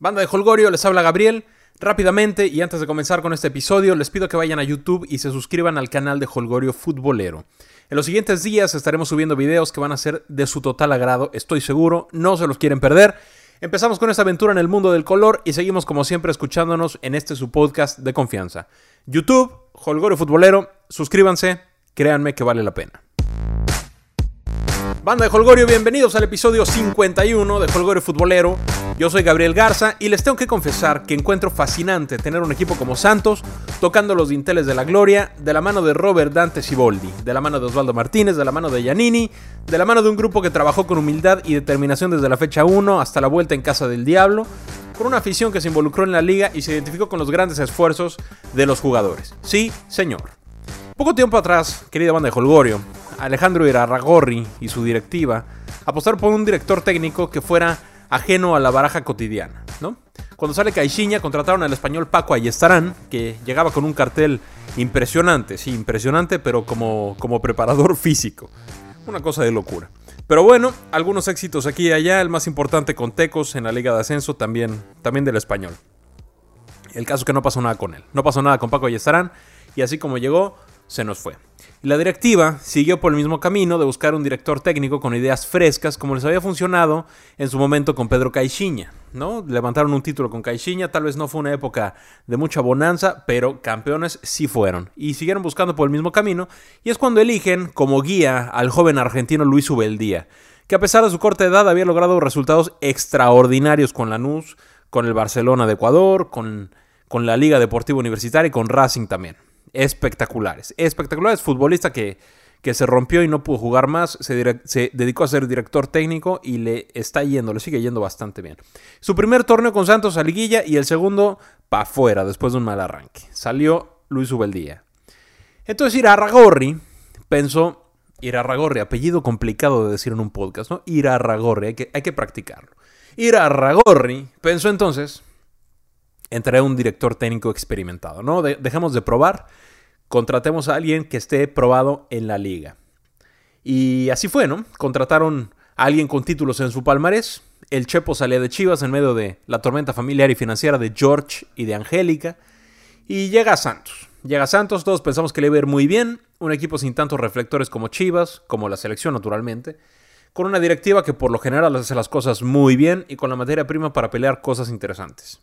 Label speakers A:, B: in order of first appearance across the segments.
A: Banda de Holgorio, les habla Gabriel. Rápidamente y antes de comenzar con este episodio, les pido que vayan a YouTube y se suscriban al canal de Holgorio Futbolero. En los siguientes días estaremos subiendo videos que van a ser de su total agrado, estoy seguro, no se los quieren perder. Empezamos con esta aventura en el mundo del color y seguimos como siempre escuchándonos en este su podcast de confianza. YouTube, Holgorio Futbolero, suscríbanse, créanme que vale la pena. Banda de Holgorio, bienvenidos al episodio 51 de Holgorio Futbolero. Yo soy Gabriel Garza y les tengo que confesar que encuentro fascinante tener un equipo como Santos tocando los dinteles de la gloria de la mano de Robert Dante Siboldi, de la mano de Osvaldo Martínez, de la mano de Giannini, de la mano de un grupo que trabajó con humildad y determinación desde la fecha 1 hasta la vuelta en casa del diablo, con una afición que se involucró en la liga y se identificó con los grandes esfuerzos de los jugadores. Sí, señor. Poco tiempo atrás, querida banda de Holgorio, Alejandro Irarragorri y su directiva apostaron por un director técnico que fuera ajeno a la baraja cotidiana, ¿no? Cuando sale Caixinha, contrataron al español Paco Ayestarán, que llegaba con un cartel impresionante, sí, impresionante, pero como, como preparador físico. Una cosa de locura. Pero bueno, algunos éxitos aquí y allá, el más importante con Tecos en la Liga de Ascenso, también, también del español. El caso es que no pasó nada con él. No pasó nada con Paco Ayestarán, y así como llegó, se nos fue. La directiva siguió por el mismo camino de buscar un director técnico con ideas frescas, como les había funcionado en su momento con Pedro Caixinha. ¿no? Levantaron un título con Caixinha, tal vez no fue una época de mucha bonanza, pero campeones sí fueron. Y siguieron buscando por el mismo camino, y es cuando eligen como guía al joven argentino Luis Ubeldía, que a pesar de su corta edad había logrado resultados extraordinarios con Lanús, con el Barcelona de Ecuador, con, con la Liga Deportiva Universitaria y con Racing también espectaculares. Espectaculares. Futbolista que, que se rompió y no pudo jugar más. Se, se, dedicó a ser director técnico y le está yendo, le sigue yendo bastante bien. Su primer torneo con Santos a liguilla y el segundo pa' afuera después de un mal arranque. Salió Luis Ubeldía. Entonces Irarragorri pensó. Irarragorri, apellido complicado de decir en un podcast, ¿no? Irarragorri, hay que, hay que practicarlo. Irarragorri pensó entonces entre un director técnico experimentado. ¿no? dejemos de probar, contratemos a alguien que esté probado en la liga. Y así fue, ¿no? Contrataron a alguien con títulos en su palmarés. El Chepo salía de Chivas en medio de la tormenta familiar y financiera de George y de Angélica. Y llega Santos. Llega Santos, todos pensamos que le iba a ir muy bien. Un equipo sin tantos reflectores como Chivas, como la selección naturalmente. Con una directiva que por lo general hace las cosas muy bien y con la materia prima para pelear cosas interesantes.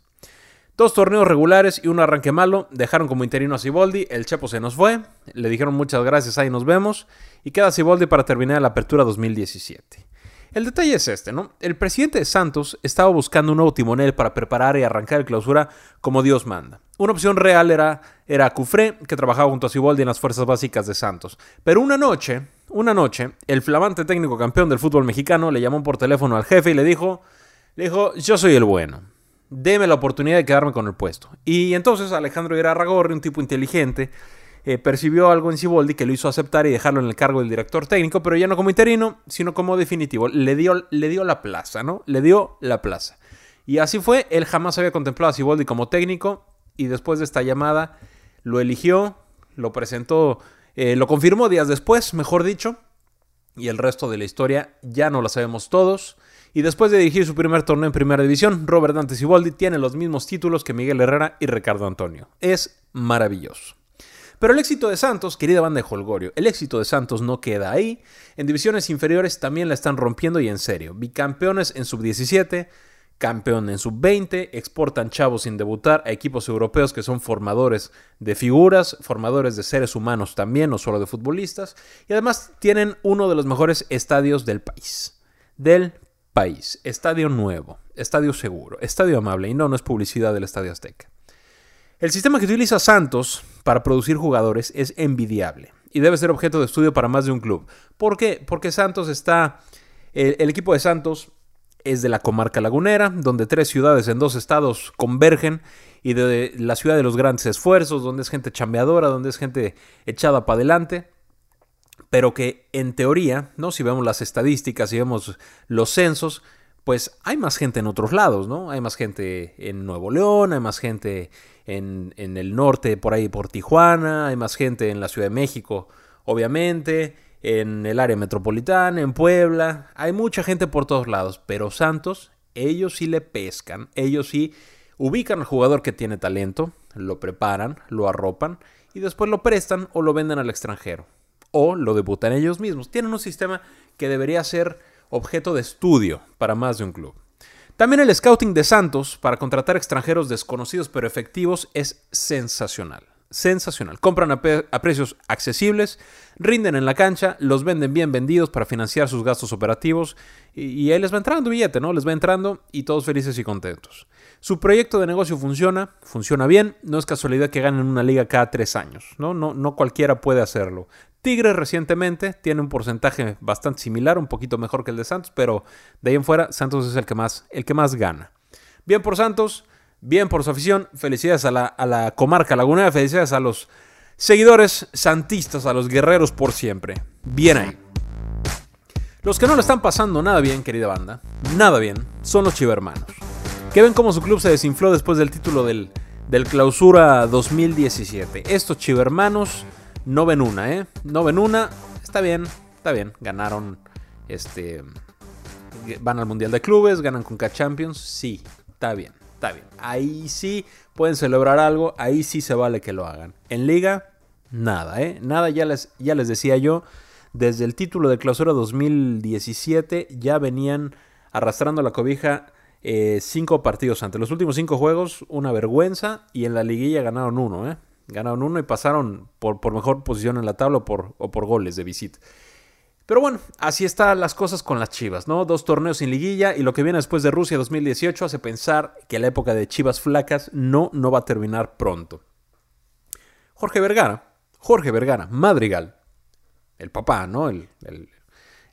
A: Dos torneos regulares y un arranque malo. Dejaron como interino a Siboldi. El Chepo se nos fue. Le dijeron muchas gracias, ahí nos vemos. Y queda Siboldi para terminar la apertura 2017. El detalle es este, ¿no? El presidente de Santos estaba buscando un nuevo timonel para preparar y arrancar el clausura como Dios manda. Una opción real era, era Cufré, que trabajaba junto a Siboldi en las fuerzas básicas de Santos. Pero una noche, una noche, el flamante técnico campeón del fútbol mexicano le llamó por teléfono al jefe y le dijo, le dijo, yo soy el bueno deme la oportunidad de quedarme con el puesto. Y entonces Alejandro Irarragorri, un tipo inteligente, eh, percibió algo en Siboldi que lo hizo aceptar y dejarlo en el cargo del director técnico, pero ya no como interino, sino como definitivo. Le dio, le dio la plaza, ¿no? Le dio la plaza. Y así fue, él jamás había contemplado a Siboldi como técnico y después de esta llamada lo eligió, lo presentó, eh, lo confirmó días después, mejor dicho, y el resto de la historia ya no la sabemos todos. Y después de dirigir su primer torneo en Primera División, Robert Dante Siboldi tiene los mismos títulos que Miguel Herrera y Ricardo Antonio. Es maravilloso. Pero el éxito de Santos, querida banda de Holgorio, el éxito de Santos no queda ahí. En divisiones inferiores también la están rompiendo y en serio. Bicampeones en sub-17, campeón en sub-20, exportan chavos sin debutar a equipos europeos que son formadores de figuras, formadores de seres humanos también, no solo de futbolistas, y además tienen uno de los mejores estadios del país. Del país. Estadio nuevo, estadio seguro, estadio amable y no, no es publicidad del Estadio Azteca. El sistema que utiliza Santos para producir jugadores es envidiable y debe ser objeto de estudio para más de un club. ¿Por qué? Porque Santos está... El, el equipo de Santos es de la comarca lagunera, donde tres ciudades en dos estados convergen y de la ciudad de los grandes esfuerzos, donde es gente chambeadora, donde es gente echada para adelante pero que en teoría, ¿no? Si vemos las estadísticas, si vemos los censos, pues hay más gente en otros lados, ¿no? Hay más gente en Nuevo León, hay más gente en, en el norte, por ahí por Tijuana, hay más gente en la Ciudad de México, obviamente, en el área metropolitana, en Puebla, hay mucha gente por todos lados, pero Santos Ellos sí le pescan, ellos sí ubican al jugador que tiene talento, lo preparan, lo arropan y después lo prestan o lo venden al extranjero. O lo debutan ellos mismos. Tienen un sistema que debería ser objeto de estudio para más de un club. También el scouting de Santos para contratar extranjeros desconocidos pero efectivos es sensacional sensacional. Compran a, precios accesibles, rinden en la cancha, los venden bien vendidos para financiar sus gastos operativos y, y, ahí les va entrando billete, ¿no? Les va entrando y todos felices y contentos. Su proyecto de negocio funciona, funciona bien, no es casualidad que ganen una liga cada tres años, ¿no? No, no cualquiera puede hacerlo. Tigres recientemente tiene un porcentaje bastante similar, un poquito mejor que el de Santos, pero de ahí en fuera Santos es el que más, el que más gana. Bien por Santos, bien por su afición. Felicidades a la, comarca lagunera, felicidades a los seguidores santistas, a los guerreros por siempre. Bien ahí. Los que no le están pasando nada bien, querida banda, nada bien, son los chivermanos. Que ven cómo su club se desinfló después del título del, del Clausura 2017. Estos chivermanos no ven una, ¿eh? No ven una. Está bien, está bien. Ganaron, este... Van al Mundial de Clubes, ganan con K-Champions. Sí, está bien está bien. Ahí sí pueden celebrar algo, ahí sí se vale que lo hagan. En liga, nada, ¿eh? Nada, ya les, ya les decía yo, desde el título de clausura 2017 ya venían arrastrando la cobija eh, cinco partidos antes. Los últimos cinco juegos, una vergüenza, y en la liguilla ganaron uno, ¿eh? Ganaron uno y pasaron por, por mejor posición en la tabla por, o por goles de visita. Pero bueno, así están las cosas con las Chivas, ¿no? Dos torneos sin liguilla y lo que viene después de Rusia 2018 hace pensar que la época de Chivas flacas no, no va a terminar pronto. Jorge Vergara, Jorge Vergara, Madrigal, el papá, ¿no? El,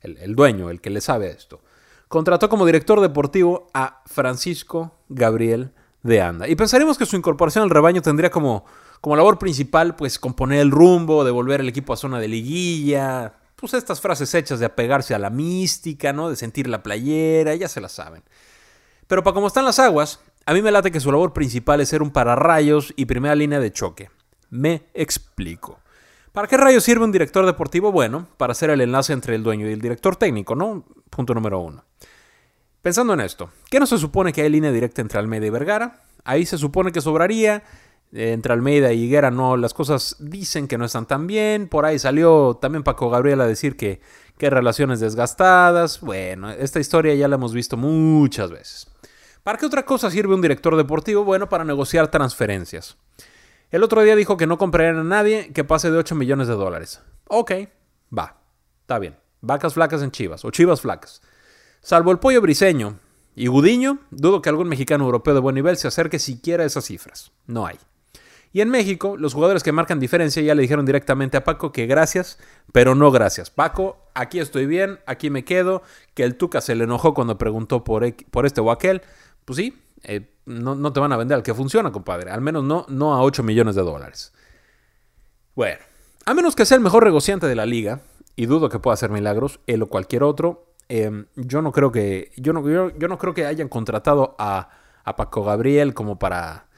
A: el dueño, el que le sabe esto, contrató como director deportivo a Francisco Gabriel de Anda. Y pensaremos que su incorporación al rebaño tendría como, como labor principal, pues, componer el rumbo, devolver el equipo a zona de liguilla, pues estas frases hechas de apegarse a la mística, ¿no? De sentir la playera, ya se las saben. Pero para como están las aguas, a mí me late que su labor principal es ser un pararrayos y primera línea de choque. Me explico. ¿Para qué rayos sirve un director deportivo? Bueno, para hacer el enlace entre el dueño y el director técnico, ¿no? Punto número uno. Pensando en esto, ¿qué no se supone que hay línea directa entre Almeida y Vergara? Ahí se supone que sobraría entre Almeida y Higuera no, las cosas dicen que no están tan bien. Por ahí salió también Paco Gabriel a decir que, que relaciones desgastadas. Bueno, esta historia ya la hemos visto muchas veces. ¿Para qué otra cosa sirve un director deportivo? Bueno, para negociar transferencias. El otro día dijo que no comprarían a nadie que pase de 8 millones de dólares. Ok, va, está bien. Vacas flacas en Chivas o Chivas flacas. Salvo el pollo briseño y Gudiño, dudo que algún mexicano europeo de buen nivel se acerque siquiera a esas cifras. No hay. Y en México, los jugadores que marcan diferencia ya le dijeron directamente a Paco que gracias, pero no gracias. Paco, aquí estoy bien, aquí me quedo. Que el Tuca se le enojó cuando preguntó por, por este o aquel. Pues sí, eh, no, te van a vender al que funciona, compadre. Al menos no, no a 8 millones de dólares. Bueno, a menos que sea el mejor negociante de la liga, y dudo que pueda hacer milagros, él o cualquier otro, em, yo no creo que. Yo no, yo no creo que hayan contratado a, a Paco Gabriel como para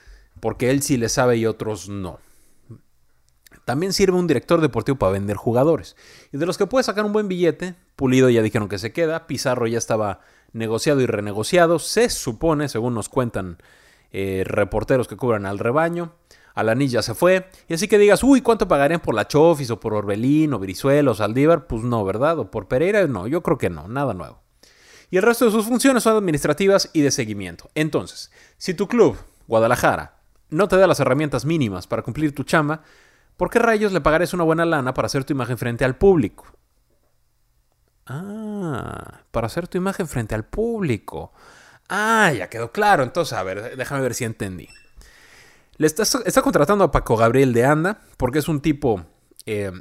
A: porque él sí le sabe y otros no. También sirve un director deportivo para vender jugadores. Y de los que puede sacar un buen billete, Pulido ya dijeron que se queda, Pizarro ya estaba negociado y renegociado, se supone, según nos cuentan eh, reporteros que cubran al rebaño. Alanís se fue. Y así que digas, uy, ¿cuánto pagarían por la Chofis o por Orbelín o Brizuelo o Saldívar? Pues no, ¿verdad? O por Pereira, no, yo creo que no, nada nuevo. Y el resto de sus funciones son administrativas y de seguimiento. Entonces, si tu club, Guadalajara, no te da las herramientas mínimas para cumplir tu chamba, ¿por qué rayos le pagarás una buena lana para hacer tu imagen frente al público? Ah, para hacer tu imagen frente al público. Ah, ya quedó claro. Entonces, a ver, déjame ver si entendí. Le está, contratando a Paco Gabriel de Anda porque es un tipo. Eh,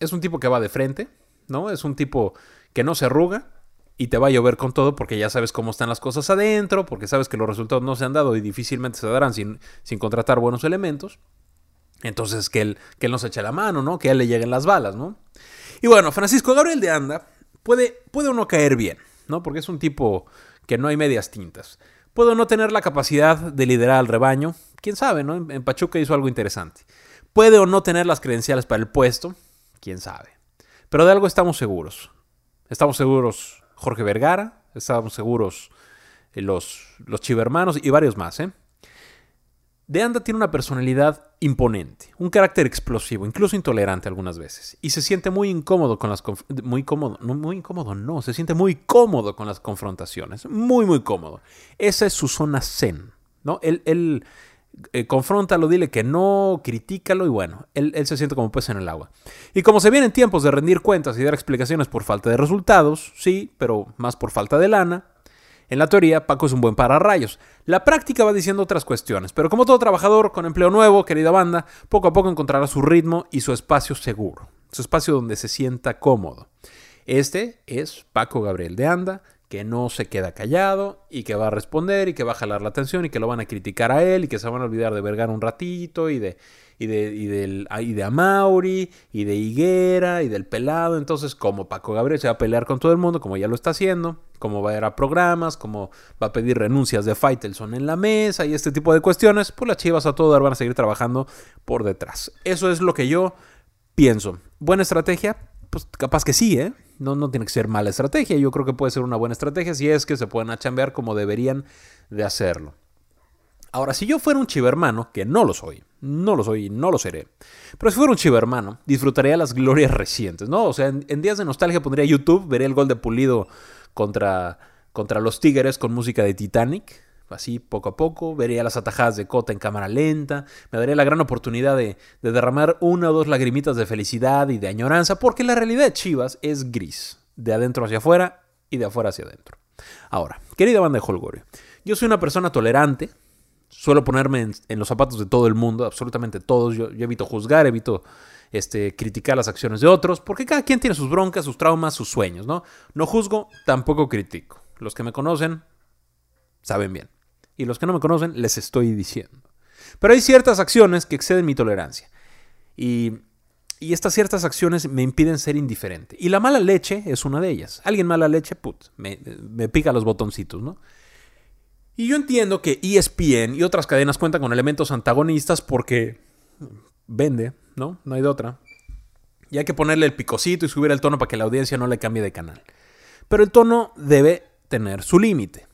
A: es un tipo que va de frente, ¿no? Es un tipo que no se arruga, y te va a llover con todo porque ya sabes cómo están las cosas adentro, porque sabes que los resultados no se han dado y difícilmente se darán sin, sin contratar buenos elementos. Entonces que él, que él nos eche la mano, ¿no? Que a él le lleguen las balas, ¿no? Y bueno, Francisco Gabriel de Anda puede, puede uno caer bien, ¿no? Porque es un tipo que no hay medias tintas. Puede no tener la capacidad de liderar al rebaño, quién sabe, ¿no? En Pachuca hizo algo interesante. Puede o no tener las credenciales para el puesto, quién sabe. Pero de algo estamos seguros. Estamos seguros Jorge Vergara, estábamos seguros los, los chivermanos y varios más, ¿eh? De Anda tiene una personalidad imponente, un carácter explosivo, incluso intolerante algunas veces, y se siente muy incómodo con las muy muy incómodo, no, se siente muy cómodo con las confrontaciones, muy muy cómodo. Esa es su zona zen, ¿no? Él, él eh, confróntalo, dile que no, critícalo y bueno, él, se siente como pez en el agua. Y como se vienen tiempos de rendir cuentas y dar explicaciones por falta de resultados, sí, pero más por falta de lana, en la teoría, Paco es un buen pararrayos. La práctica va diciendo otras cuestiones, pero como todo trabajador con empleo nuevo, querida banda, poco a poco encontrará su ritmo y su espacio seguro, su espacio donde se sienta cómodo. Este es Paco Gabriel de Anda, que no se queda callado y que va a responder y que va a jalar la atención y que lo van a criticar a él y que se van a olvidar de vergar un ratito y de y de, y del, y de Amauri, y de Higuera, y del pelado. Entonces, como Paco Gabriel se va a pelear con todo el mundo, como ya lo está haciendo, como va a ir a programas, como va a pedir renuncias de Faitelson en la mesa y este tipo de cuestiones, pues las chivas a todo dar van a seguir trabajando por detrás. Eso es lo que yo pienso. ¿Buena estrategia? Pues capaz que sí, ¿eh? No, no tiene que ser mala estrategia. Yo creo que puede ser una buena estrategia si es que se pueden achambear como deberían de hacerlo. Ahora, si yo fuera un chivermano, que no lo soy, no lo soy y no lo seré, pero si fuera un chivermano, disfrutaría las glorias recientes, ¿no? O sea, en, días de nostalgia pondría YouTube, vería el gol de Pulido contra, contra los Tigres con música de Titanic, así poco a poco, vería las atajadas de Cota en cámara lenta, me daría la gran oportunidad de, de derramar una o dos lagrimitas de felicidad y de añoranza, porque la realidad de Chivas es gris, de adentro hacia afuera y de afuera hacia adentro. Ahora, querida banda de Holgorio, yo soy una persona tolerante, suelo ponerme en, los zapatos de todo el mundo, absolutamente todos. Yo, evito juzgar, evito este, criticar las acciones de otros, porque cada quien tiene sus broncas, sus traumas, sus sueños, ¿no? No juzgo, tampoco critico. Los que me conocen saben bien. Y los que no me conocen les estoy diciendo. Pero hay ciertas acciones que exceden mi tolerancia. Y, y estas ciertas acciones me impiden ser indiferente. Y la mala leche es una de ellas. Alguien mala leche, put, me, pica los botoncitos, ¿no? Y yo entiendo que ESPN y otras cadenas cuentan con elementos antagonistas porque vende, ¿no? No hay de otra. Y hay que ponerle el picocito y subir el tono para que la audiencia no le cambie de canal. Pero el tono debe tener su límite.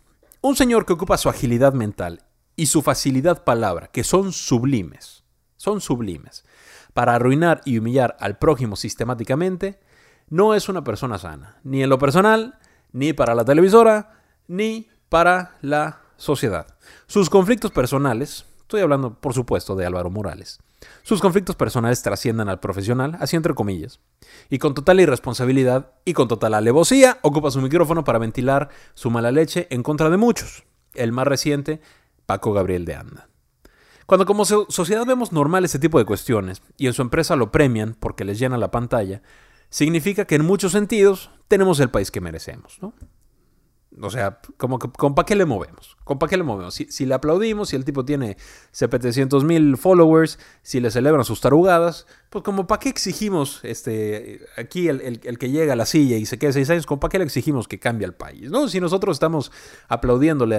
A: Un señor que ocupa su agilidad mental y su facilidad palabra, que son sublimes, son sublimes, para arruinar y humillar al prójimo sistemáticamente, no es una persona sana, ni en lo personal, ni para la televisora, ni para la sociedad. Sus conflictos personales, estoy hablando por supuesto de Álvaro Morales, sus conflictos personales trasciendan al profesional, así entre comillas, y con total irresponsabilidad y con total alevosía ocupa su micrófono para ventilar su mala leche en contra de muchos. El más reciente, Paco Gabriel de Anda. Cuando como sociedad vemos normal ese tipo de cuestiones y en su empresa lo premian porque les llena la pantalla, significa que en muchos sentidos tenemos el país que merecemos, ¿no? O sea, como que, ¿con para qué le movemos? ¿Con para qué le movemos? Si, le aplaudimos, si el tipo tiene 700 mil followers, si le celebran sus tarugadas, pues como para qué exigimos este, aquí el, que llega a la silla y se queda seis años, ¿con para qué le exigimos que cambie el país? ¿no? Si nosotros estamos aplaudiéndole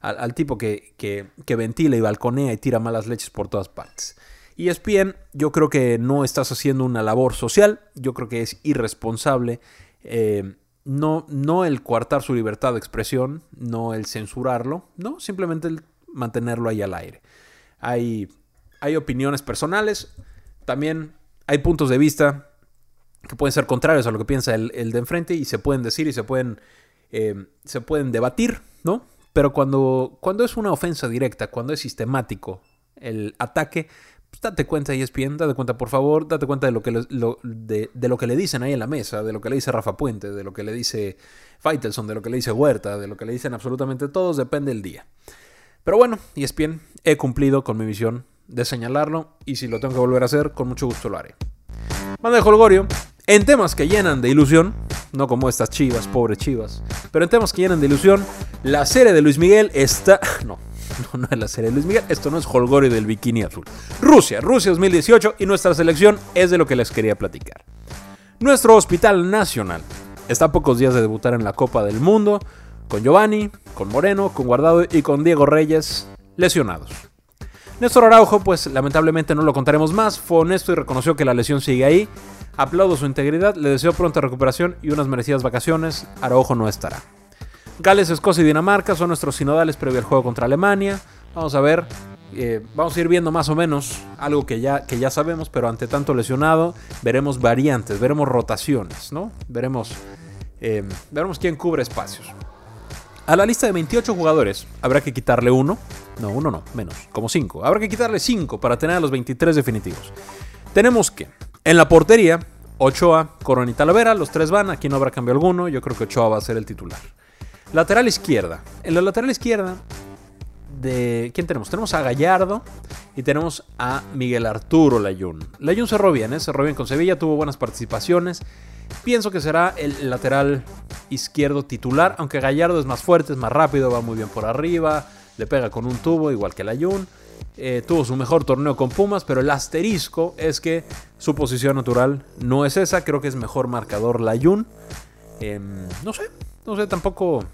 A: al tipo que, que, que, ventila y balconea y tira malas leches por todas partes. Y es bien, yo creo que no estás haciendo una labor social, yo creo que es irresponsable. Eh, no, no el coartar su libertad de expresión, no el censurarlo, no, simplemente el mantenerlo ahí al aire. Hay, hay opiniones personales, también hay puntos de vista que pueden ser contrarios a lo que piensa el, de enfrente y se pueden decir y se pueden, eh, se pueden debatir, ¿no? Pero cuando, cuando es una ofensa directa, cuando es sistemático el ataque, pues, date cuenta ESPN, date cuenta por favor, date cuenta de lo, que le, de, lo que le dicen ahí en la mesa, de lo que le dice Rafa Puente, de lo que le dice Faitelson, de lo que le dice Huerta, de lo que le dicen absolutamente todos, depende del día. Pero bueno, ESPN, he cumplido con mi misión de señalarlo y si lo tengo que volver a hacer, con mucho gusto lo haré. Manda de Holgorio, en temas que llenan de ilusión, no como estas chivas, pobres chivas, pero en temas que llenan de ilusión, la serie de Luis Miguel está... No, No, no es la serie de Luis Miguel. Esto no es Holgorio del bikini azul. Rusia, Rusia 2018 y nuestra selección es de lo que les quería platicar. Nuestro Hospital Nacional está a pocos días de debutar en la Copa del Mundo con Giovanni, con Moreno, con Guardado y con Diego Reyes lesionados. Néstor Araujo, pues lamentablemente no lo contaremos más, fue honesto y reconoció que la lesión sigue ahí. Aplaudo su integridad, le deseo pronta recuperación y unas merecidas vacaciones. Araujo no estará. Gales, Escocia y Dinamarca son nuestros sinodales previo al juego contra Alemania. Vamos a ver, eh, vamos a ir viendo más o menos algo que ya, que ya sabemos, pero ante tanto lesionado, veremos variantes, veremos rotaciones, ¿no? Veremos, eh, veremos quién cubre espacios. A la lista de 28 jugadores habrá que quitarle uno. No, uno no, menos, como 5. Habrá que quitarle 5 para tener a los 23 definitivos. Tenemos que, en la portería, Ochoa, Corona y Talavera, los tres van, aquí no habrá cambio alguno, yo creo que Ochoa va a ser el titular. Lateral izquierda. En la lateral izquierda, de ¿quién tenemos? Tenemos a Gallardo y tenemos a Miguel Arturo Layún. Layún cerró bien, ¿eh? cerró bien con Sevilla, tuvo buenas participaciones. Pienso que será el lateral izquierdo titular, aunque Gallardo es más fuerte, es más rápido, va muy bien por arriba, le pega con un tubo igual que Layún. Eh, tuvo su mejor torneo con Pumas, pero el asterisco es que su posición natural no es esa. Creo que es mejor marcador Layun. Em, no sé, no sé, tampoco.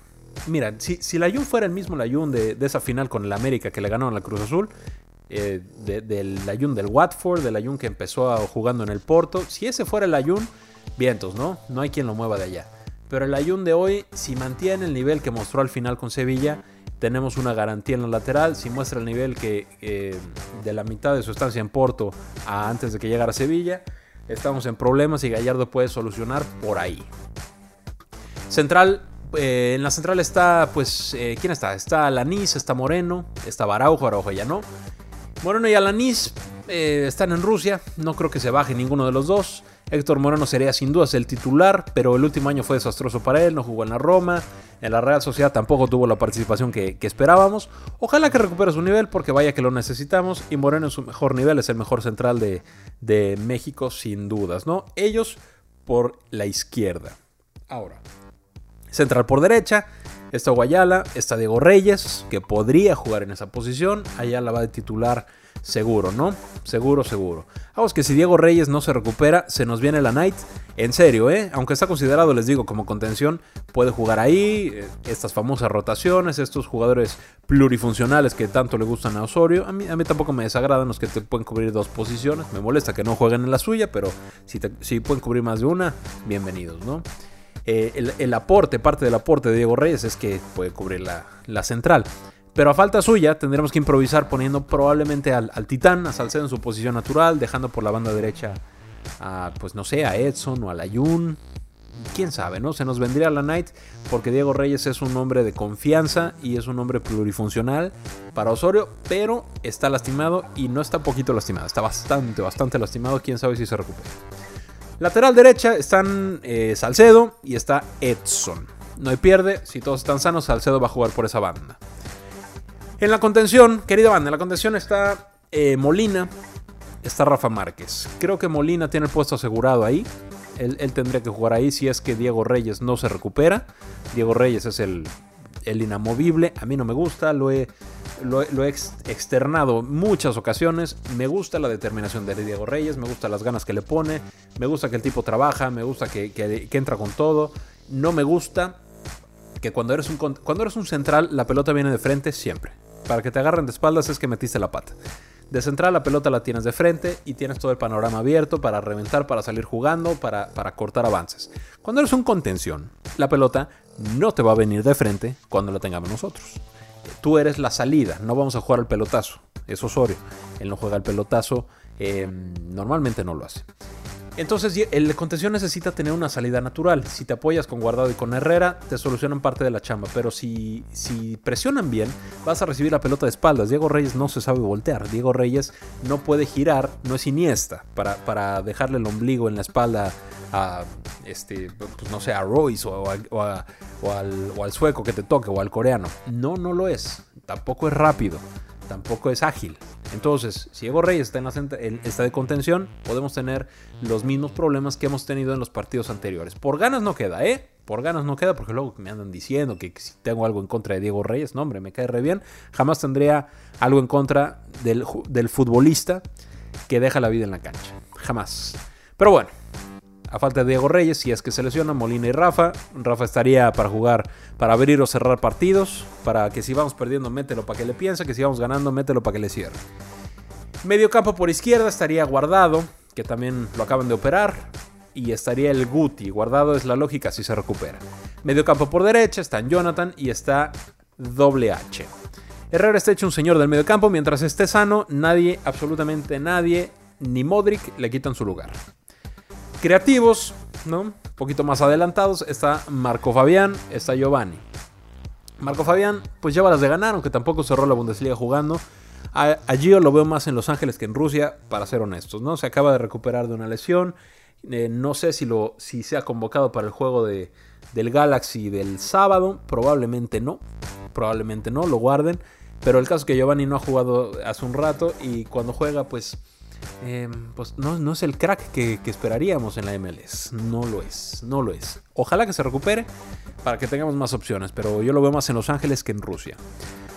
A: Mira, si, si Layun fuera el mismo Layun de, de, esa final con el América que le ganó en la Cruz Azul, eh, del Layun del Watford, del Layun que empezó jugando en el Porto, si ese fuera el Layun, vientos, ¿no? No hay quien lo mueva de allá. Pero el Layun de hoy, si mantiene el nivel que mostró al final con Sevilla, tenemos una garantía en la lateral. Si muestra el nivel que eh, de la mitad de su estancia en Porto a antes de que llegara a Sevilla, estamos en problemas y Gallardo puede solucionar por ahí. Central, eh, en la central está, pues, eh, ¿quién está? Está Alanis, está Moreno, está Baraujo, Araujo ya no. Moreno y Alanis están en Rusia, no creo que se baje ninguno de los dos. Héctor Moreno sería sin dudas el titular, pero el último año fue desastroso para él, no jugó en la Roma, en la Real Sociedad tampoco tuvo la participación que, esperábamos. Ojalá que recupere su nivel porque vaya que lo necesitamos y Moreno en su mejor nivel es el mejor central de, de México sin dudas, ¿no? Ellos por la izquierda. Ahora, central por derecha, está Guayala, está Diego Reyes, que podría jugar en esa posición, Ayala va de titular seguro, ¿no? Seguro, seguro. Vamos que si Diego Reyes no se recupera, se nos viene la Night. En serio, ¿eh? Aunque está considerado, les digo, como contención, puede jugar ahí. Eh, estas famosas rotaciones, estos jugadores plurifuncionales que tanto le gustan a Osorio. A mí, tampoco me desagradan los que te pueden cubrir dos posiciones. Me molesta que no jueguen en la suya, pero si, si pueden cubrir más de una, bienvenidos, ¿no? Eh, el, aporte, parte del aporte de Diego Reyes es que puede cubrir la, central. Pero a falta suya tendremos que improvisar poniendo probablemente al, Titán, a Salcedo en su posición natural, dejando por la banda derecha a, pues no sé, a Edson o a Layun. Quién sabe, ¿no? Se nos vendría la Knight porque Diego Reyes es un hombre de confianza y es un hombre plurifuncional para Osorio, pero está lastimado y no está poquito lastimado, está bastante, bastante lastimado. Quién sabe si se recupera. Lateral derecha están eh, Salcedo y está Edson. No hay pierde, si todos están sanos, Salcedo va a jugar por esa banda. En la contención, querida banda, en la contención está eh, Molina, está Rafa Márquez. Creo que Molina tiene el puesto asegurado ahí. Él, tendría que jugar ahí si es que Diego Reyes no se recupera. Diego Reyes es el, inamovible. A mí no me gusta, lo he, lo, he externado muchas ocasiones. Me gusta la determinación de Diego Reyes, me gusta las ganas que le pone, me gusta que el tipo trabaja, me gusta que, que entra con todo. No me gusta que cuando eres, un, cuando eres un central la pelota viene de frente siempre para que te agarren de espaldas es que metiste la pata. De central la pelota la tienes de frente y tienes todo el panorama abierto para reventar, para salir jugando, para, para cortar avances. Cuando eres un contención, la pelota no te va a venir de frente cuando la tengamos nosotros. Tú eres la salida, no vamos a jugar al pelotazo. Es Osorio. Él no juega al pelotazo, eh, normalmente no lo hace. Entonces el contención necesita tener una salida natural. Si te apoyas con Guardado y con Herrera, te solucionan parte de la chamba. Pero si, si presionan bien, vas a recibir la pelota de espaldas. Diego Reyes no se sabe voltear. Diego Reyes no puede girar, no es iniesta para, para dejarle el ombligo en la espalda a, este, pues no sé, a Royce o, al, o al sueco que te toque o al coreano. No, no lo es. Tampoco es rápido. Tampoco es ágil. Entonces, si Diego Reyes está, en está de contención, podemos tener los mismos problemas que hemos tenido en los partidos anteriores. Por ganas no queda, ¿eh? Por ganas no queda, porque luego me andan diciendo que, si tengo algo en contra de Diego Reyes, no, hombre, me cae re bien. Jamás tendría algo en contra del, del futbolista que deja la vida en la cancha. Jamás. Pero bueno, a falta de Diego Reyes, si es que se lesiona Molina y Rafa, Rafa estaría para jugar, para abrir o cerrar partidos, para que si vamos perdiendo, mételo para que le piense, que si vamos ganando, mételo para que le cierre. Medio campo por izquierda estaría guardado, que también lo acaban de operar, y estaría el Guti. Guardado es la lógica si se recupera. Medio campo por derecha están Jonathan y está Doble H. Herrera está hecho un señor del medio campo. Mientras esté sano, nadie, absolutamente nadie, ni Modric le quitan su lugar. Creativos, ¿no? Un poquito más adelantados, está Marco Fabián, está Giovanni. Marco Fabián, pues lleva las de ganar, aunque tampoco cerró la Bundesliga jugando. A, Gio lo veo más en Los Ángeles que en Rusia, para ser honestos, ¿no? Se acaba de recuperar de una lesión. Eh, no sé si, lo, si se ha convocado para el juego de, del Galaxy del sábado. Probablemente no. Probablemente no, lo guarden. Pero el caso es que Giovanni no ha jugado hace un rato y cuando juega, pues, em, pues no, no, es el crack que, que, esperaríamos en la MLS. No lo es, no lo es. Ojalá que se recupere para que tengamos más opciones, pero yo lo veo más en Los Ángeles que en Rusia.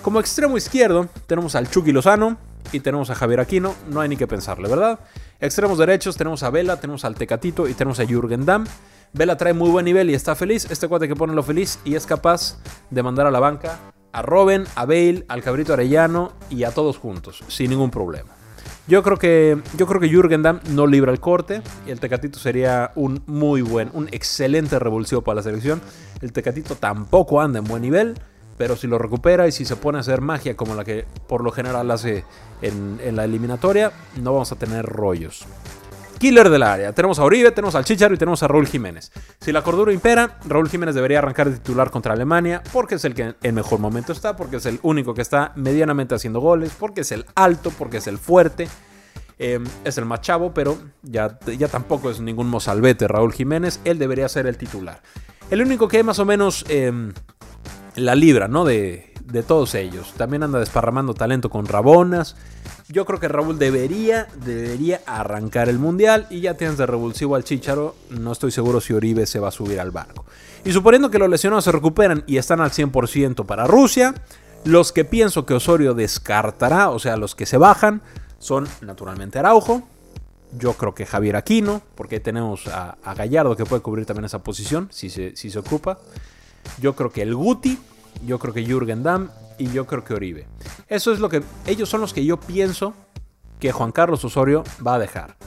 A: Como extremo izquierdo tenemos al Chucky Lozano y tenemos a Javier Aquino, no hay ni que pensarle, ¿verdad? Extremos derechos tenemos a Vela, tenemos al Tecatito y tenemos a Jürgen Damm. Vela trae muy buen nivel y está feliz. Este cuate que pone lo feliz y es capaz de mandar a la banca a Robin, a Bale, al Cabrito Arellano y a todos juntos, sin ningún problema. Yo creo que, yo creo que Jürgen Damm no libra el corte y el Tecatito sería un muy buen, un excelente revulsivo para la selección. El Tecatito tampoco anda en buen nivel, pero si lo recupera y si se pone a hacer magia como la que por lo general hace en, en la eliminatoria, no vamos a tener rollos killer del área. Tenemos a Oribe, tenemos al Chicharo y tenemos a Raúl Jiménez. Si la cordura impera, Raúl Jiménez debería arrancar de titular contra Alemania porque es el que en mejor momento está, porque es el único que está medianamente haciendo goles, porque es el alto, porque es el fuerte. Em, es el más chavo, pero ya, ya tampoco es ningún mozalbete Raúl Jiménez. Él debería ser el titular. El único que más o menos em, la libra, ¿no? De, de todos ellos. También anda desparramando talento con Rabonas. Yo creo que Raúl debería, debería arrancar el mundial y ya tienes de revulsivo al Chicharo. No estoy seguro si Oribe se va a subir al barco. Y suponiendo que los lesionados se recuperan y están al 100% para Rusia, los que pienso que Osorio descartará, o sea, los que se bajan, son naturalmente Araujo. Yo creo que Javier Aquino, porque tenemos a, Gallardo que puede cubrir también esa posición si se, si se ocupa. Yo creo que el Guti, yo creo que Jürgen Damm y yo creo que Oribe. Eso es lo que ellos son los que yo pienso que Juan Carlos Osorio va a dejar.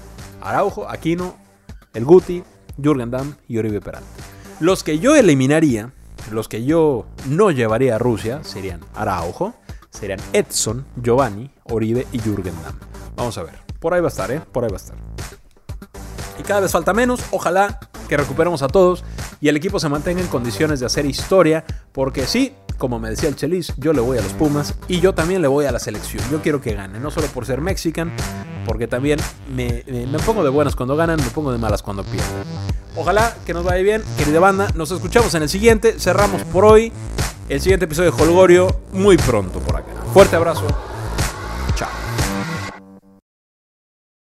A: Araujo, Aquino, el Guti, Jürgen Damm y Oribe Peralta. Los que yo eliminaría, los que yo no llevaría a Rusia serían Araujo, serían Edson, Giovanni, Oribe y Jürgen Damm. Vamos a ver. Por ahí va a estar, ¿eh? Por ahí va a estar. Y cada vez falta menos. Ojalá que recuperemos a todos y el equipo se mantenga en condiciones de hacer historia. Porque sí, como me decía el Chelis, yo le voy a los Pumas y yo también le voy a la selección. Yo quiero que gane, no solo por ser mexican, porque también me, pongo de buenas cuando ganan, me pongo de malas cuando pierden. Ojalá que nos vaya bien, querida banda. Nos escuchamos en el siguiente. Cerramos por hoy el siguiente episodio de Holgorio muy pronto por acá. Fuerte abrazo.